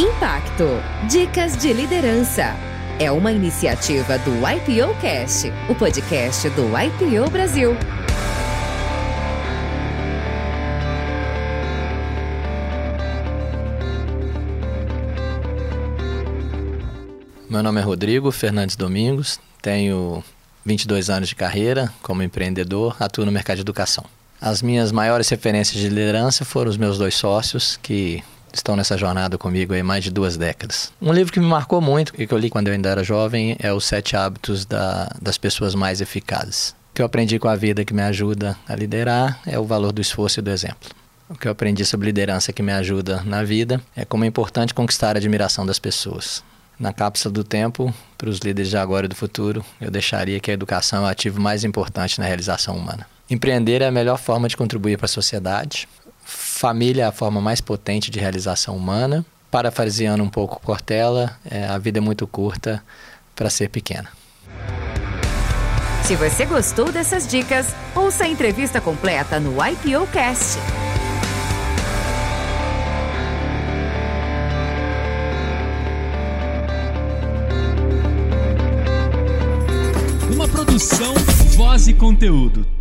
Impacto Dicas de Liderança. É uma iniciativa do IPO Cast, o podcast do IPO Brasil. Meu nome é Rodrigo Fernandes Domingos, tenho 22 anos de carreira como empreendedor, atuo no mercado de educação. As minhas maiores referências de liderança foram os meus dois sócios, que estão nessa jornada comigo há mais de duas décadas. Um livro que me marcou muito e que eu li quando eu ainda era jovem é Os Sete Hábitos da, das Pessoas Mais Eficazes. O que eu aprendi com a vida que me ajuda a liderar é o valor do esforço e do exemplo. O que eu aprendi sobre liderança que me ajuda na vida é como é importante conquistar a admiração das pessoas. Na cápsula do tempo, para os líderes de agora e do futuro, eu deixaria que a educação é o ativo mais importante na realização humana. Empreender é a melhor forma de contribuir para a sociedade, Família é a forma mais potente de realização humana. Parafraseando um pouco Cortella, é, a vida é muito curta para ser pequena. Se você gostou dessas dicas, ouça a entrevista completa no IPO Cast. Uma produção, voz e conteúdo.